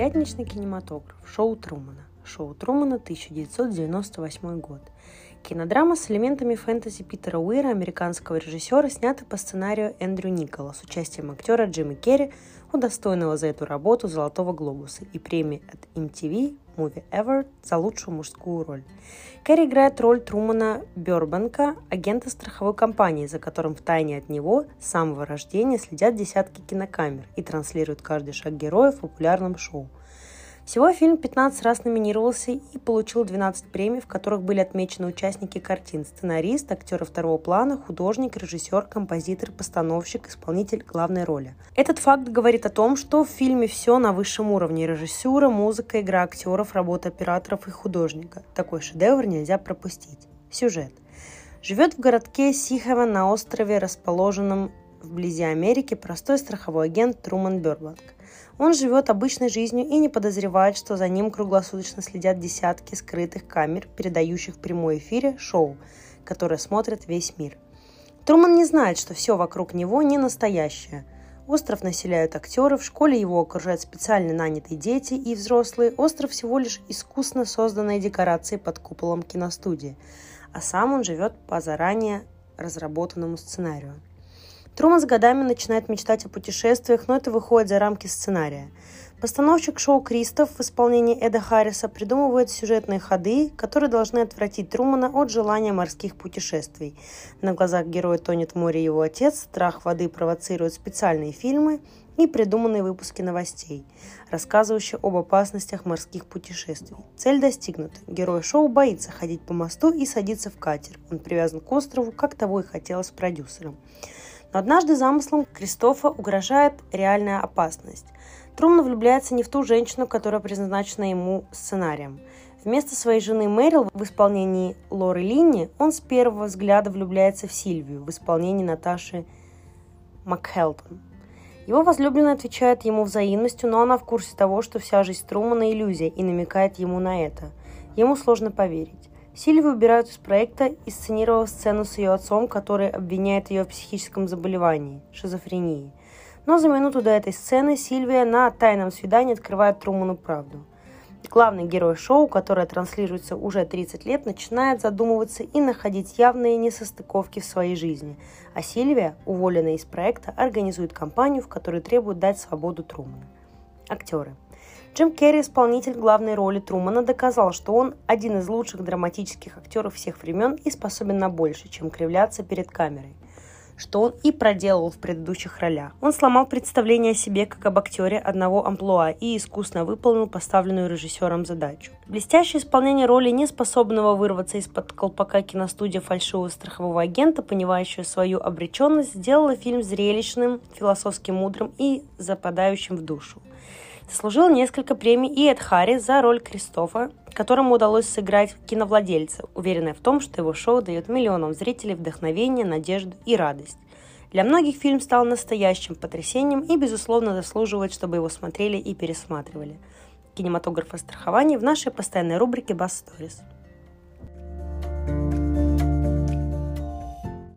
Пятничный кинематограф. Шоу Трумана. Шоу Трумана, 1998 год. Кинодрама с элементами фэнтези Питера Уира, американского режиссера, снята по сценарию Эндрю Никола с участием актера Джимми Керри, удостоенного за эту работу Золотого Глобуса и премии от MTV Movie Award за лучшую мужскую роль. Керри играет роль Трумана Бербанка, агента страховой компании, за которым в тайне от него с самого рождения следят десятки кинокамер и транслируют каждый шаг героя в популярном шоу – всего фильм 15 раз номинировался и получил 12 премий, в которых были отмечены участники картин, сценарист, актер второго плана, художник, режиссер, композитор, постановщик, исполнитель главной роли. Этот факт говорит о том, что в фильме все на высшем уровне – режиссура, музыка, игра актеров, работа операторов и художника. Такой шедевр нельзя пропустить. Сюжет. Живет в городке Сихова на острове, расположенном вблизи Америки, простой страховой агент Труман Бёрбанк – он живет обычной жизнью и не подозревает, что за ним круглосуточно следят десятки скрытых камер, передающих в прямой эфире шоу, которое смотрит весь мир. Труман не знает, что все вокруг него не настоящее. Остров населяют актеры, в школе его окружают специально нанятые дети и взрослые. Остров всего лишь искусно созданные декорации под куполом киностудии, а сам он живет по заранее разработанному сценарию. Труман с годами начинает мечтать о путешествиях, но это выходит за рамки сценария. Постановщик шоу «Кристоф» в исполнении Эда Харриса придумывает сюжетные ходы, которые должны отвратить Трумана от желания морских путешествий. На глазах героя тонет в море его отец, страх воды провоцирует специальные фильмы и придуманные выпуски новостей, рассказывающие об опасностях морских путешествий. Цель достигнута. Герой шоу боится ходить по мосту и садиться в катер. Он привязан к острову, как того и хотелось продюсерам. Но однажды замыслом Кристофа угрожает реальная опасность. Труман влюбляется не в ту женщину, которая предназначена ему сценарием. Вместо своей жены Мэрил в исполнении Лоры Линни он с первого взгляда влюбляется в Сильвию в исполнении Наташи Макхелтон. Его возлюбленная отвечает ему взаимностью, но она в курсе того, что вся жизнь Трумана – иллюзия, и намекает ему на это. Ему сложно поверить. Сильвию убирают из проекта, сценировав сцену с ее отцом, который обвиняет ее в психическом заболевании – шизофрении. Но за минуту до этой сцены Сильвия на тайном свидании открывает Труману правду. Главный герой шоу, которое транслируется уже 30 лет, начинает задумываться и находить явные несостыковки в своей жизни. А Сильвия, уволенная из проекта, организует кампанию, в которой требует дать свободу Труману. Актеры – Джим Керри, исполнитель главной роли Трумана, доказал, что он один из лучших драматических актеров всех времен и способен на больше, чем кривляться перед камерой что он и проделал в предыдущих ролях. Он сломал представление о себе как об актере одного амплуа и искусно выполнил поставленную режиссером задачу. Блестящее исполнение роли неспособного вырваться из-под колпака киностудия фальшивого страхового агента, понимающего свою обреченность, сделала фильм зрелищным, философски мудрым и западающим в душу. Заслужил несколько премий и Эд Харри за роль Кристофа, которому удалось сыграть киновладельца, уверенная в том, что его шоу дает миллионам зрителей вдохновение, надежду и радость. Для многих фильм стал настоящим потрясением и, безусловно, заслуживает, чтобы его смотрели и пересматривали. Кинематограф о в нашей постоянной рубрике «Бас Stories.